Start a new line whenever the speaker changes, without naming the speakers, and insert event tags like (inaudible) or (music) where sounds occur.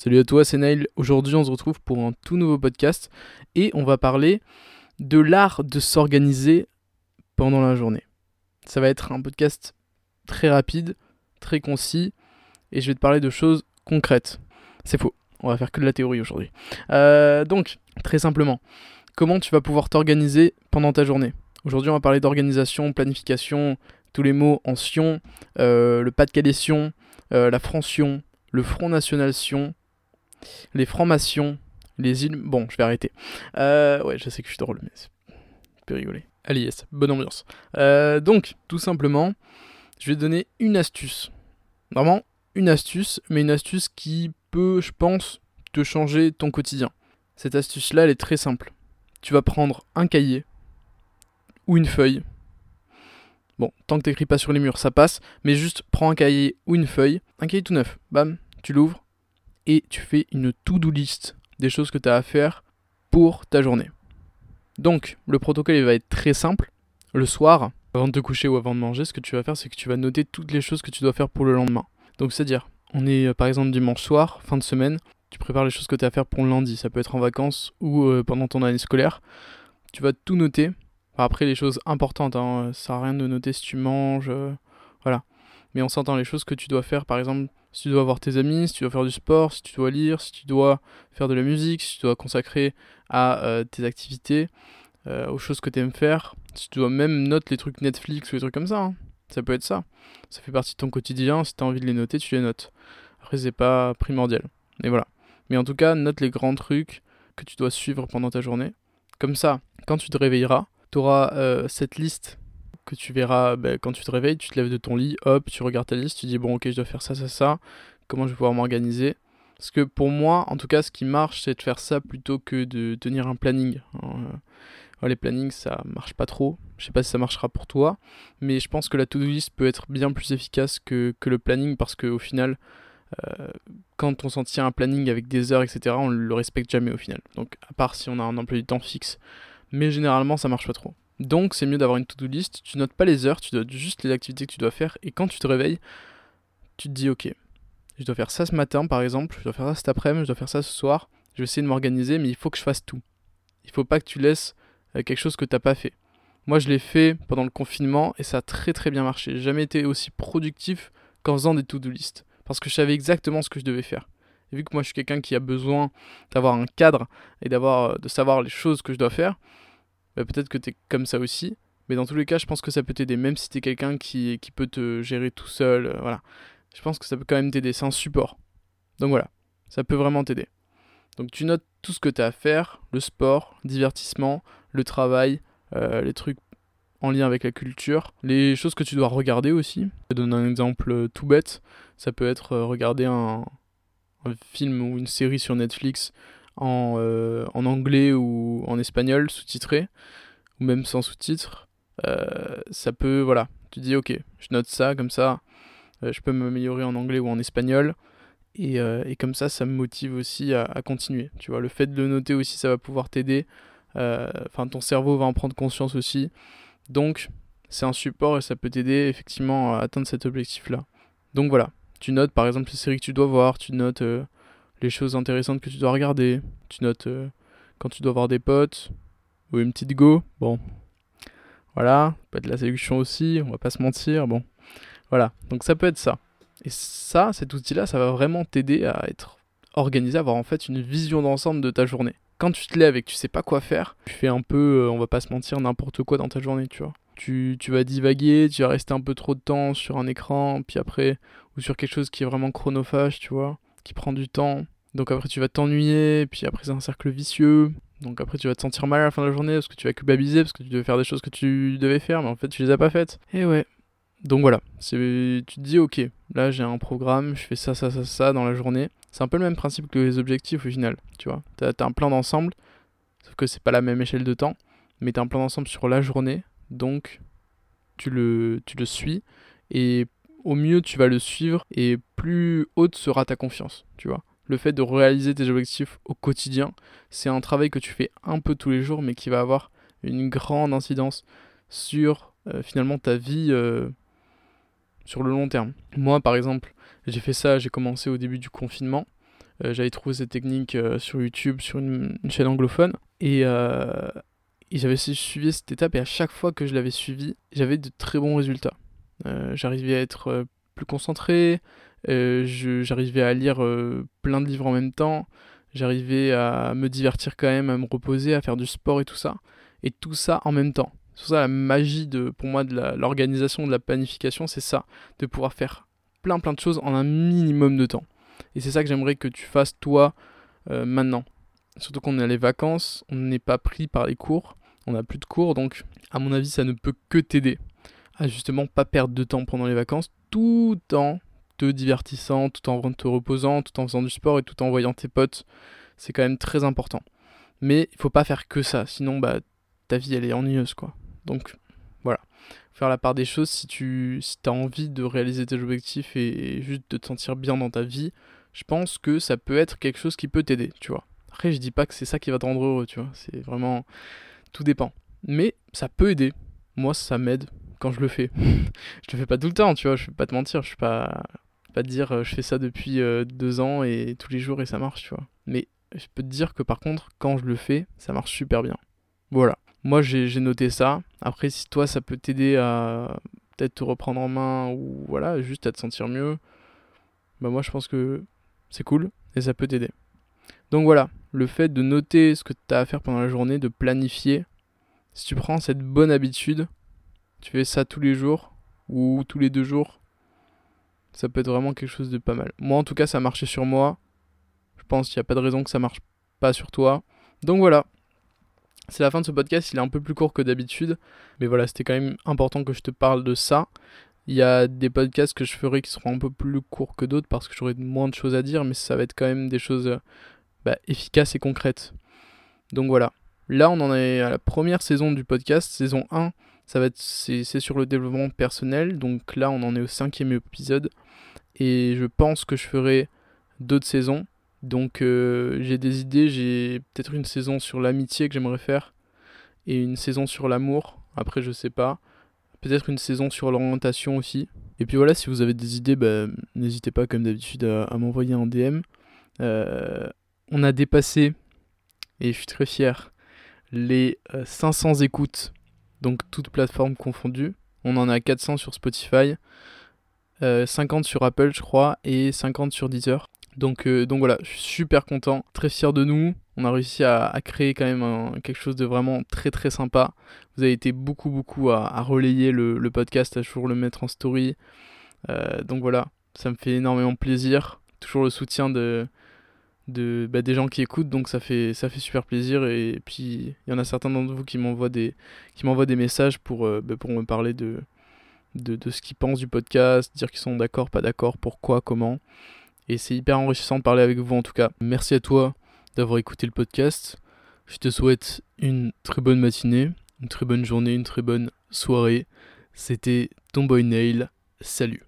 Salut à toi, c'est Nail. Aujourd'hui, on se retrouve pour un tout nouveau podcast et on va parler de l'art de s'organiser pendant la journée. Ça va être un podcast très rapide, très concis et je vais te parler de choses concrètes. C'est faux, on va faire que de la théorie aujourd'hui. Euh, donc, très simplement, comment tu vas pouvoir t'organiser pendant ta journée? Aujourd'hui, on va parler d'organisation, planification, tous les mots en Sion, euh, le Pas-de-Calais Sion, euh, la France-Sion, le Front National Sion, les francs-maçons, les îles. Bon, je vais arrêter. Euh, ouais, je sais que je suis drôle, mais c'est peut rigoler. Allez, yes, bonne ambiance. Euh, donc, tout simplement, je vais donner une astuce. Vraiment, une astuce, mais une astuce qui peut, je pense, te changer ton quotidien. Cette astuce-là, elle est très simple. Tu vas prendre un cahier ou une feuille. Bon, tant que t'écris pas sur les murs, ça passe, mais juste prends un cahier ou une feuille, un cahier tout neuf, bam, tu l'ouvres, et tu fais une to-do list des choses que tu as à faire pour ta journée. Donc, le protocole il va être très simple. Le soir, avant de te coucher ou avant de manger, ce que tu vas faire, c'est que tu vas noter toutes les choses que tu dois faire pour le lendemain. Donc, c'est-à-dire, on est euh, par exemple dimanche soir, fin de semaine, tu prépares les choses que tu as à faire pour le lundi. Ça peut être en vacances ou euh, pendant ton année scolaire. Tu vas tout noter. après, les choses importantes, hein, ça sert à rien de noter si tu manges. Euh, voilà. Mais on s'entend les choses que tu dois faire, par exemple, si tu dois voir tes amis, si tu dois faire du sport, si tu dois lire, si tu dois faire de la musique, si tu dois consacrer à euh, tes activités, euh, aux choses que tu aimes faire, si tu dois même noter les trucs Netflix ou les trucs comme ça. Hein. Ça peut être ça. Ça fait partie de ton quotidien. Si tu as envie de les noter, tu les notes. Après, c'est pas primordial. Et voilà. Mais en tout cas, note les grands trucs que tu dois suivre pendant ta journée. Comme ça, quand tu te réveilleras, tu auras euh, cette liste que tu verras bah, quand tu te réveilles, tu te lèves de ton lit, hop, tu regardes ta liste, tu dis bon ok je dois faire ça, ça, ça, comment je vais pouvoir m'organiser? Parce que pour moi, en tout cas, ce qui marche, c'est de faire ça plutôt que de tenir un planning. Hein, euh, les plannings, ça marche pas trop. Je sais pas si ça marchera pour toi, mais je pense que la to-do list peut être bien plus efficace que, que le planning parce qu'au final, euh, quand on s'en tient un planning avec des heures, etc., on le respecte jamais au final. Donc, à part si on a un emploi du temps fixe. Mais généralement, ça marche pas trop. Donc c'est mieux d'avoir une to-do list, tu notes pas les heures, tu notes juste les activités que tu dois faire, et quand tu te réveilles, tu te dis ok, je dois faire ça ce matin par exemple, je dois faire ça cet après-midi, je dois faire ça ce soir, je vais essayer de m'organiser, mais il faut que je fasse tout. Il faut pas que tu laisses euh, quelque chose que t'as pas fait. Moi je l'ai fait pendant le confinement et ça a très très bien marché. Jamais été aussi productif qu'en faisant des to-do list. Parce que je savais exactement ce que je devais faire. Et vu que moi je suis quelqu'un qui a besoin d'avoir un cadre et d'avoir euh, de savoir les choses que je dois faire, bah, peut-être que tu es comme ça aussi. Mais dans tous les cas, je pense que ça peut t'aider, même si tu es quelqu'un qui, peut te gérer tout seul. Euh, voilà. Je pense que ça peut quand même t'aider. C'est un support. Donc voilà, ça peut vraiment t'aider. Donc tu notes tout ce que tu as à faire, le sport, divertissement, le travail, euh, les trucs en lien avec la culture, les choses que tu dois regarder aussi. Je donne un exemple euh, tout bête. Ça peut être regarder un film ou une série sur Netflix en, euh, en anglais ou en espagnol sous-titré, ou même sans sous-titres, euh, ça peut, voilà, tu dis ok, je note ça, comme ça, euh, je peux m'améliorer en anglais ou en espagnol, et, et, comme ça, ça me motive aussi à, continuer. Tu vois, le fait de le noter aussi, ça va pouvoir t'aider. Enfin, ton cerveau va en prendre conscience aussi. Donc, c'est un support et ça peut t'aider effectivement à atteindre cet objectif-là. Donc voilà, tu notes par exemple les séries que tu dois voir, tu notes les choses intéressantes que tu dois regarder. Tu notes euh, quand tu dois voir des potes ou une petite go. Bon, voilà, peut être la séduction aussi, on va pas se mentir. Bon, voilà, donc ça peut être ça. Et ça, cet outil-là, ça va vraiment t'aider à être organisé, à avoir en fait une vision d'ensemble de ta journée. Quand tu te lèves et que tu sais pas quoi faire, tu fais un peu, euh, on va pas se mentir, n'importe quoi dans ta journée, tu vois. Tu, tu, vas divaguer, tu vas rester un peu trop de temps sur un écran, puis après, ou sur quelque chose qui est vraiment chronophage, tu vois qui prend du temps. Donc après tu vas t'ennuyer, puis après c'est un cercle vicieux. Donc après tu vas te sentir mal à la fin de la journée parce que tu vas culpabiliser, parce que tu devais faire des choses que tu devais faire, mais en fait tu les as pas faites. Et ouais. Donc voilà, tu te dis ok, là j'ai un programme, je fais ça, ça, ça, ça dans la journée. C'est un peu le même principe que les objectifs au final, tu vois. T'as as un plan d'ensemble, sauf que c'est pas la même échelle de temps, mais t'as un plan d'ensemble sur la journée, donc tu le, tu le suis, et au mieux tu vas le suivre et plus haute sera ta confiance, tu vois. Le fait de réaliser tes objectifs au quotidien, c'est un travail que tu fais un peu tous les jours, mais qui va avoir une grande incidence sur euh, finalement ta vie euh, sur le long terme. Moi, par exemple, j'ai fait ça, j'ai commencé au début du confinement. j'avais trouvé cette technique sur YouTube, sur une, chaîne anglophone. Et, et j'avais suivi cette étape et à chaque fois que je l'avais suivi, j'avais de très bons résultats. J'arrivais à être plus concentré, j'arrivais à lire plein de livres en même temps, j'arrivais à me divertir quand même, à me reposer, à faire du sport et tout ça. Et tout ça en même temps. C'est ça la magie de, pour moi de l'organisation, de la planification, c'est ça, de pouvoir faire plein plein de choses en un minimum de temps. Et c'est ça que j'aimerais que tu fasses toi euh, maintenant. Surtout qu'on est à les vacances, on n'est pas pris par les cours, on n'a plus de cours, donc à mon avis ça ne peut que t'aider à justement pas perdre de temps pendant les vacances, tout en te divertissant, tout en te reposant, tout en faisant du sport et tout en voyant tes potes. C'est quand même très important. Mais il faut pas faire que ça, sinon bah ta vie elle est ennuyeuse quoi. Donc voilà, faire la part des choses si tu si as envie de réaliser tes objectifs et, juste de te sentir bien dans ta vie, je pense que ça peut être quelque chose qui peut t'aider, tu vois. Après, je dis pas que c'est ça qui va te rendre heureux, tu vois. C'est vraiment tout dépend. Mais ça peut aider. Moi, ça m'aide quand je le fais. (laughs) je le fais pas tout le temps, tu vois. Je vais pas te mentir. Je suis pas pas te dire euh, je fais ça depuis euh, deux ans et tous les jours et ça marche, tu vois. Mais je peux te dire que par contre, quand je le fais, ça marche super bien. Voilà. Moi, j'ai noté ça. Après, si toi, ça peut t'aider à peut-être te reprendre en main ou voilà, juste à te sentir mieux, bah moi, je pense que c'est cool et ça peut t'aider. Donc voilà, le fait de noter ce que tu as à faire pendant la journée, de planifier, si tu prends cette bonne habitude, tu fais ça tous les jours ou tous les deux jours, ça peut être vraiment quelque chose de pas mal. Moi, en tout cas, ça a marché sur moi. Je pense qu'il n'y a pas de raison que ça marche pas sur toi. Donc voilà, c'est la fin de ce podcast, il est un peu plus court que d'habitude, mais voilà, c'était quand même important que je te parle de ça. Il y a des podcasts que je ferai qui seront un peu plus courts que d'autres parce que j'aurai moins de choses à dire, mais ça va être quand même des choses bah, efficaces et concrètes. Donc voilà. Là, on en est à la première saison du podcast, saison 1. Ça va être c'est, sur le développement personnel, donc là, on en est au cinquième épisode, et je pense que je ferai d'autres saisons. Donc euh, j'ai des idées, j'ai peut-être une saison sur l'amitié que j'aimerais faire et une saison sur l'amour. Après je sais pas. Peut-être une saison sur l'orientation aussi. Et puis voilà, si vous avez des idées, bah, n'hésitez pas comme d'habitude à, m'envoyer un DM. Euh, on a dépassé, et je suis très fier, les 500 euh, écoutes, donc toutes plateformes confondues. On en a 400 sur Spotify, 50 sur Apple je crois, et 50 sur Deezer. Donc, euh, donc voilà, je suis super content, très fier de nous. On a réussi à, créer quand même quelque chose de vraiment très très sympa. Vous avez été beaucoup beaucoup à, relayer le, podcast, à toujours le mettre en story. Euh, donc voilà, ça me fait énormément plaisir. Toujours le soutien de, de bah, des gens qui écoutent, donc ça fait, ça fait super plaisir. Et puis il y en a certains d'entre vous qui m'envoient des, qui m'envoient des messages pour, euh, bah, pour me parler de, de, de ce qu'ils pensent du podcast, dire qu'ils sont d'accord, pas d'accord, pourquoi, comment. Et c'est hyper enrichissant de parler avec vous en tout cas. Merci à toi d'avoir écouté le podcast. Je te souhaite une très bonne matinée, une très bonne journée, une très bonne soirée. C'était ton boy Nail. Salut.